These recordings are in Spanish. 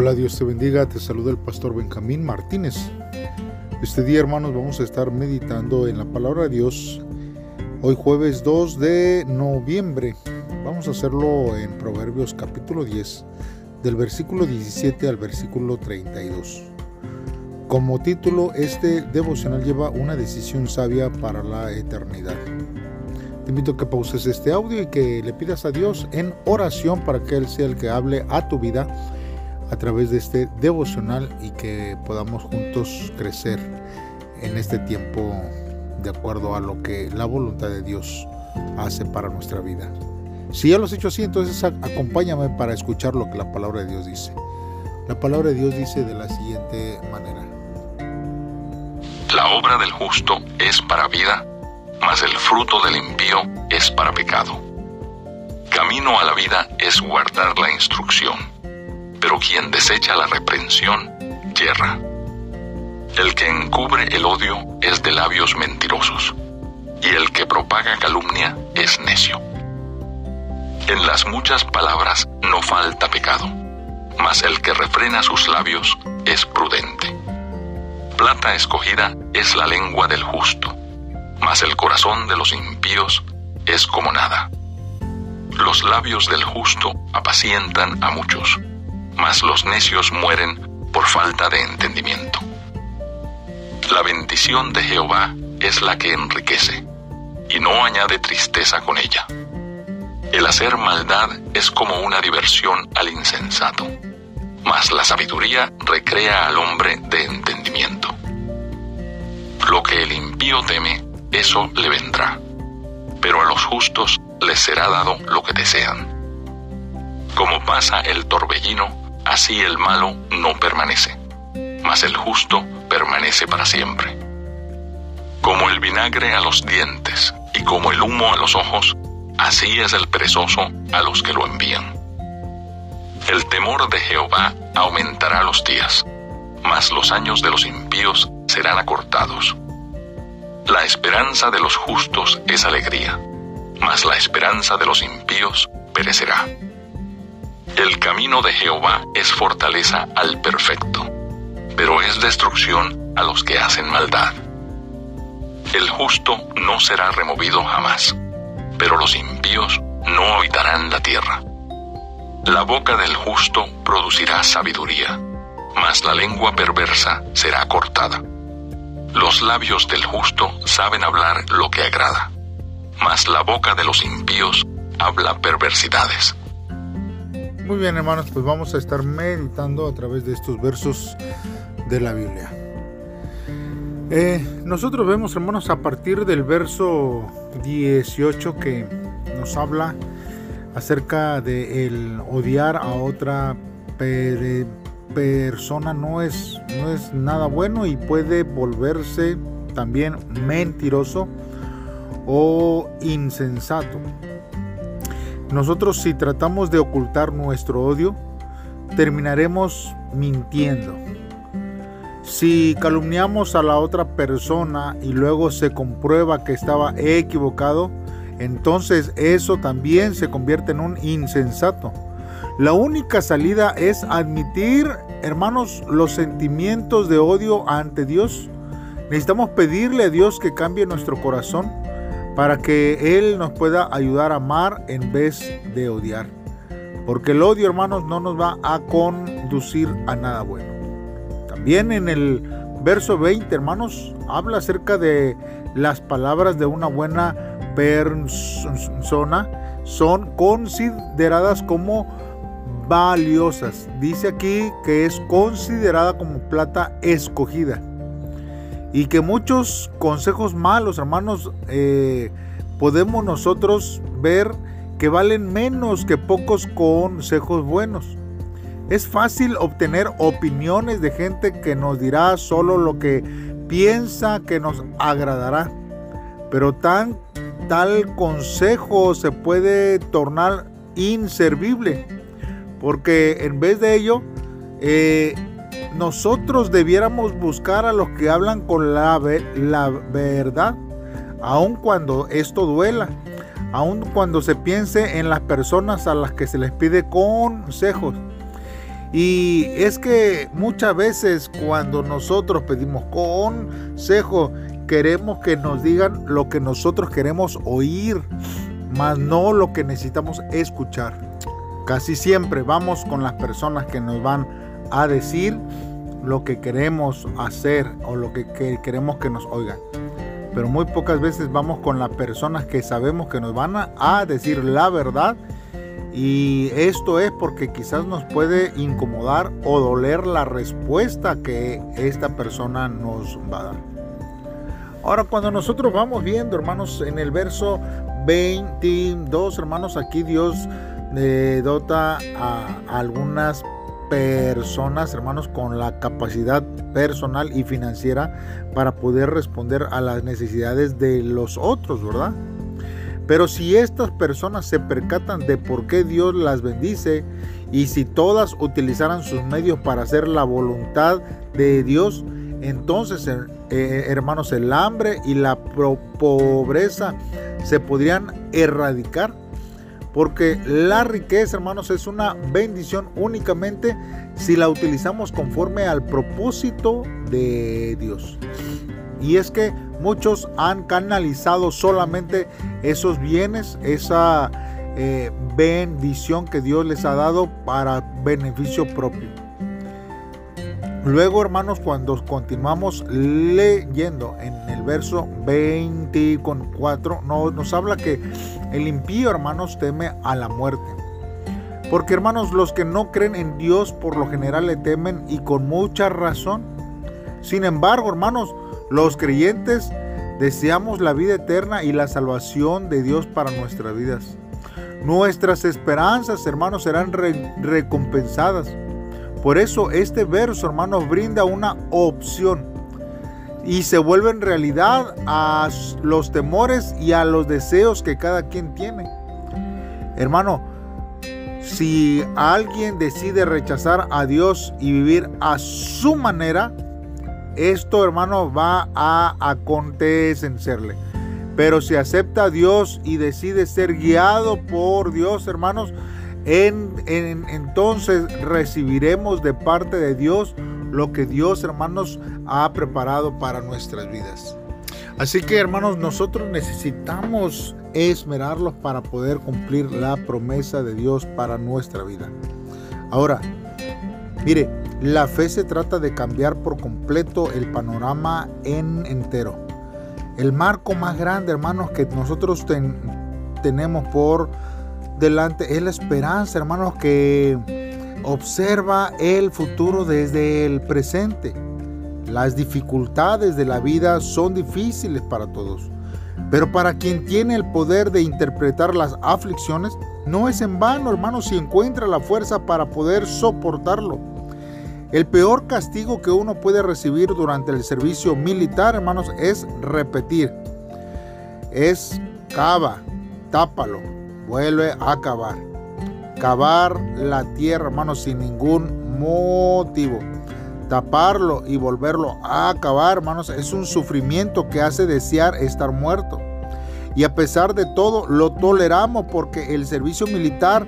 Hola, Dios te bendiga, te saluda el pastor Benjamín Martínez. Este día, hermanos, vamos a estar meditando en la palabra de Dios. Hoy jueves 2 de noviembre. Vamos a hacerlo en Proverbios capítulo 10, del versículo 17 al versículo 32. Como título, este devocional lleva una decisión sabia para la eternidad. Te invito a que pauses este audio y que le pidas a Dios en oración para que Él sea el que hable a tu vida a través de este devocional y que podamos juntos crecer en este tiempo de acuerdo a lo que la voluntad de Dios hace para nuestra vida. Si ya lo has hecho así, entonces acompáñame para escuchar lo que la palabra de Dios dice. La palabra de Dios dice de la siguiente manera. La obra del justo es para vida, mas el fruto del impío es para pecado. Camino a la vida es guardar la instrucción pero quien desecha la reprensión, yerra. El que encubre el odio es de labios mentirosos, y el que propaga calumnia es necio. En las muchas palabras no falta pecado, mas el que refrena sus labios es prudente. Plata escogida es la lengua del justo, mas el corazón de los impíos es como nada. Los labios del justo apacientan a muchos mas los necios mueren por falta de entendimiento. La bendición de Jehová es la que enriquece, y no añade tristeza con ella. El hacer maldad es como una diversión al insensato, mas la sabiduría recrea al hombre de entendimiento. Lo que el impío teme, eso le vendrá, pero a los justos les será dado lo que desean. Como pasa el torbellino, Así el malo no permanece, mas el justo permanece para siempre. Como el vinagre a los dientes y como el humo a los ojos, así es el perezoso a los que lo envían. El temor de Jehová aumentará los días, mas los años de los impíos serán acortados. La esperanza de los justos es alegría, mas la esperanza de los impíos perecerá. El camino de Jehová es fortaleza al perfecto, pero es destrucción a los que hacen maldad. El justo no será removido jamás, pero los impíos no habitarán la tierra. La boca del justo producirá sabiduría, mas la lengua perversa será cortada. Los labios del justo saben hablar lo que agrada, mas la boca de los impíos habla perversidades. Muy bien hermanos, pues vamos a estar meditando a través de estos versos de la Biblia. Eh, nosotros vemos hermanos a partir del verso 18 que nos habla acerca de el odiar a otra persona no es, no es nada bueno y puede volverse también mentiroso o insensato. Nosotros si tratamos de ocultar nuestro odio, terminaremos mintiendo. Si calumniamos a la otra persona y luego se comprueba que estaba equivocado, entonces eso también se convierte en un insensato. La única salida es admitir, hermanos, los sentimientos de odio ante Dios. Necesitamos pedirle a Dios que cambie nuestro corazón para que Él nos pueda ayudar a amar en vez de odiar. Porque el odio, hermanos, no nos va a conducir a nada bueno. También en el verso 20, hermanos, habla acerca de las palabras de una buena persona. Son consideradas como valiosas. Dice aquí que es considerada como plata escogida y que muchos consejos malos, hermanos, eh, podemos nosotros ver que valen menos que pocos consejos buenos. Es fácil obtener opiniones de gente que nos dirá solo lo que piensa que nos agradará, pero tal consejo se puede tornar inservible, porque en vez de ello eh, nosotros debiéramos buscar a los que hablan con la, verdad, aun cuando esto duela, aun cuando se piense en las personas a las que se les pide consejos. Y es que muchas veces cuando nosotros pedimos consejo, queremos que nos digan lo que nosotros queremos oír, más no lo que necesitamos escuchar. Casi siempre vamos con las personas que nos van a decir lo que queremos hacer o lo que, queremos que nos oigan. Pero muy pocas veces vamos con las personas que sabemos que nos van a decir la verdad y esto es porque quizás nos puede incomodar o doler la respuesta que esta persona nos va a dar. Ahora, cuando nosotros vamos viendo, hermanos, en el verso 22, hermanos, aquí Dios eh, dota a algunas personas, hermanos, con la capacidad personal y financiera para poder responder a las necesidades de los otros, ¿verdad? Pero si estas personas se percatan de por qué Dios las bendice y si todas utilizaran sus medios para hacer la voluntad de Dios, entonces, eh, eh, hermanos, el hambre y la pobreza se podrían erradicar. Porque la riqueza, hermanos, es una bendición únicamente si la utilizamos conforme al propósito de Dios. Y es que muchos han canalizado solamente esos bienes, esa eh, bendición que Dios les ha dado para beneficio propio. Luego, hermanos, cuando continuamos leyendo en el verso 24, nos, nos habla que el impío, hermanos, teme a la muerte. Porque, hermanos, los que no creen en Dios por lo general le temen y con mucha razón. Sin embargo, hermanos, los creyentes deseamos la vida eterna y la salvación de Dios para nuestras vidas. Nuestras esperanzas, hermanos, serán recompensadas. Por eso este verso, hermanos, brinda una opción y se vuelve en realidad a los temores y a los deseos que cada quien tiene. Hermano, si alguien decide rechazar a Dios y vivir a su manera, esto, hermano, va a acontecerle. Pero si acepta a Dios y decide ser guiado por Dios, hermanos, en, entonces recibiremos de parte de Dios lo que Dios, hermanos, ha preparado para nuestras vidas. Así que, hermanos, nosotros necesitamos esmerarlos para poder cumplir la promesa de Dios para nuestra vida. Ahora, mire, la fe se trata de cambiar por completo el panorama en entero. El marco más grande, hermanos, que nosotros tenemos por delante es la esperanza, hermanos, que observa el futuro desde el presente. Las dificultades de la vida son difíciles para todos, pero para quien tiene el poder de interpretar las aflicciones, no es en vano, hermanos, si encuentra la fuerza para poder soportarlo. El peor castigo que uno puede recibir durante el servicio militar, hermanos, es repetir. Es cava, tápalo, vuelve a cavar. Cavar la tierra, hermanos, sin ningún motivo. Taparlo y volverlo a cavar, hermanos, es un sufrimiento que hace desear estar muerto. Y a pesar de todo, lo toleramos porque el servicio militar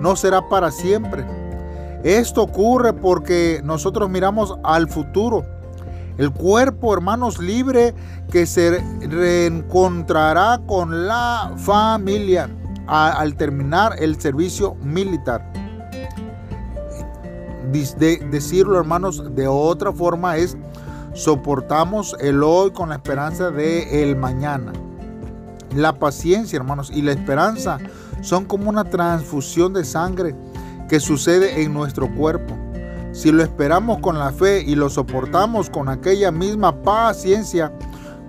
no será para siempre esto ocurre porque nosotros miramos al futuro. El cuerpo, hermanos, libre que se reencontrará con la familia al terminar el servicio militar. decirlo, hermanos, de otra forma es soportamos el hoy con la esperanza de el mañana. La paciencia, hermanos, y la esperanza son como una transfusión de sangre que sucede en nuestro cuerpo. Si lo esperamos con la fe y lo soportamos con aquella misma paciencia,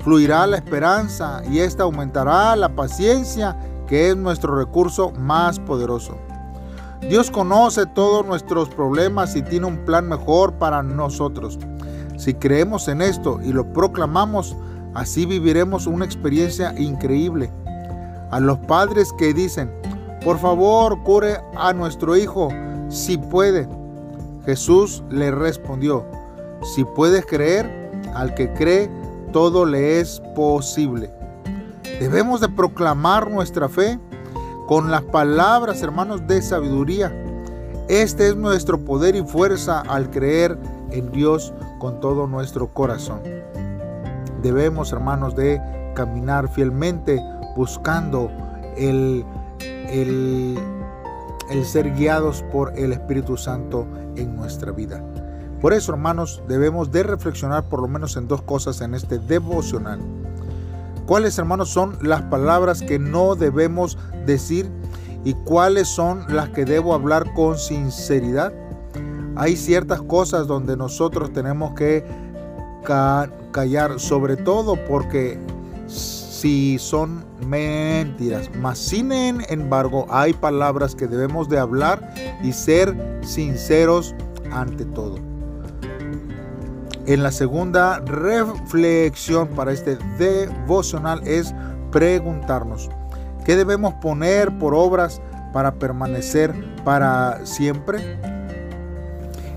fluirá la esperanza y esta aumentará la paciencia que es nuestro recurso más poderoso. Dios conoce todos nuestros problemas y tiene un plan mejor para nosotros. Si creemos en esto y lo proclamamos, así viviremos una experiencia increíble. A los padres que dicen, por favor, cure a nuestro hijo si puede. Jesús le respondió, si puedes creer, al que cree, todo le es posible. Debemos de proclamar nuestra fe con las palabras, hermanos, de sabiduría. Este es nuestro poder y fuerza al creer en Dios con todo nuestro corazón. Debemos, hermanos, de caminar fielmente buscando el, el, el ser guiados por el Espíritu Santo en nuestra vida. Por eso, hermanos, debemos de reflexionar por lo menos en dos cosas en este devocional. ¿Cuáles, hermanos, son las palabras que no debemos decir y cuáles son las que debo hablar con sinceridad? Hay ciertas cosas donde nosotros tenemos que callar, sobre todo porque si son mentiras. Mas sin embargo, hay palabras que debemos de hablar y ser sinceros ante todo. En la segunda reflexión para este devocional es preguntarnos, ¿qué debemos poner por obras para permanecer para siempre?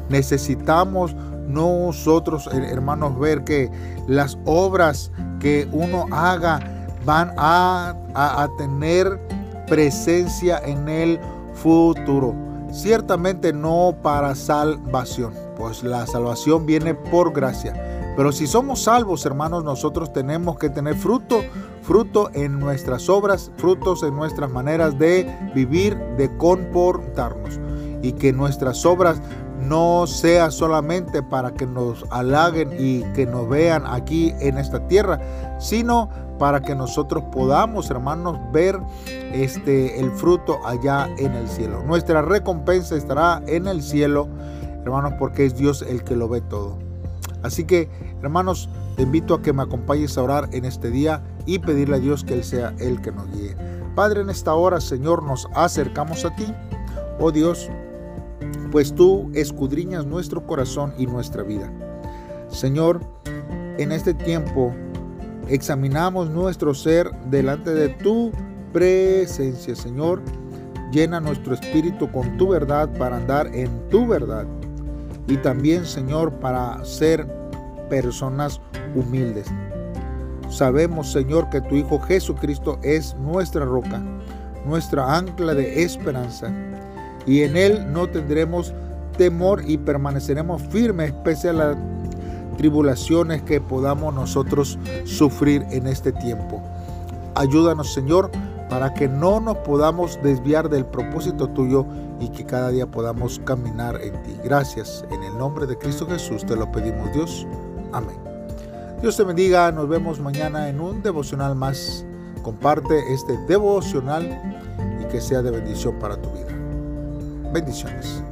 Necesitamos nosotros, hermanos, ver que las obras que uno haga van a, a, tener presencia en el futuro. Ciertamente no para salvación, pues la salvación viene por gracia. Pero si somos salvos, hermanos, nosotros tenemos que tener fruto, fruto en nuestras obras, frutos en nuestras maneras de vivir, de comportarnos. Y que nuestras obras no sea solamente para que nos halaguen y que nos vean aquí en esta tierra, sino para que nosotros podamos, hermanos, ver este el fruto allá en el cielo. Nuestra recompensa estará en el cielo, hermanos, porque es Dios el que lo ve todo. Así que, hermanos, te invito a que me acompañes a orar en este día y pedirle a Dios que Él sea el que nos guíe. Padre, en esta hora, Señor, nos acercamos a ti. Oh Dios, pues tú escudriñas nuestro corazón y nuestra vida. Señor, en este tiempo examinamos nuestro ser delante de tu presencia, Señor. Llena nuestro espíritu con tu verdad para andar en tu verdad. Y también, Señor, para ser personas humildes. Sabemos, Señor, que tu Hijo Jesucristo es nuestra roca, nuestra ancla de esperanza y en Él no tendremos temor y permaneceremos firmes pese a las tribulaciones que podamos nosotros sufrir en este tiempo. Ayúdanos Señor para que no nos podamos desviar del propósito tuyo y que cada día podamos caminar en ti. Gracias. En el nombre de Cristo Jesús te lo pedimos Dios. Amén. Dios te bendiga. Nos vemos mañana en un devocional más. Comparte este devocional y que sea de bendición para tu vida. Bendiciones.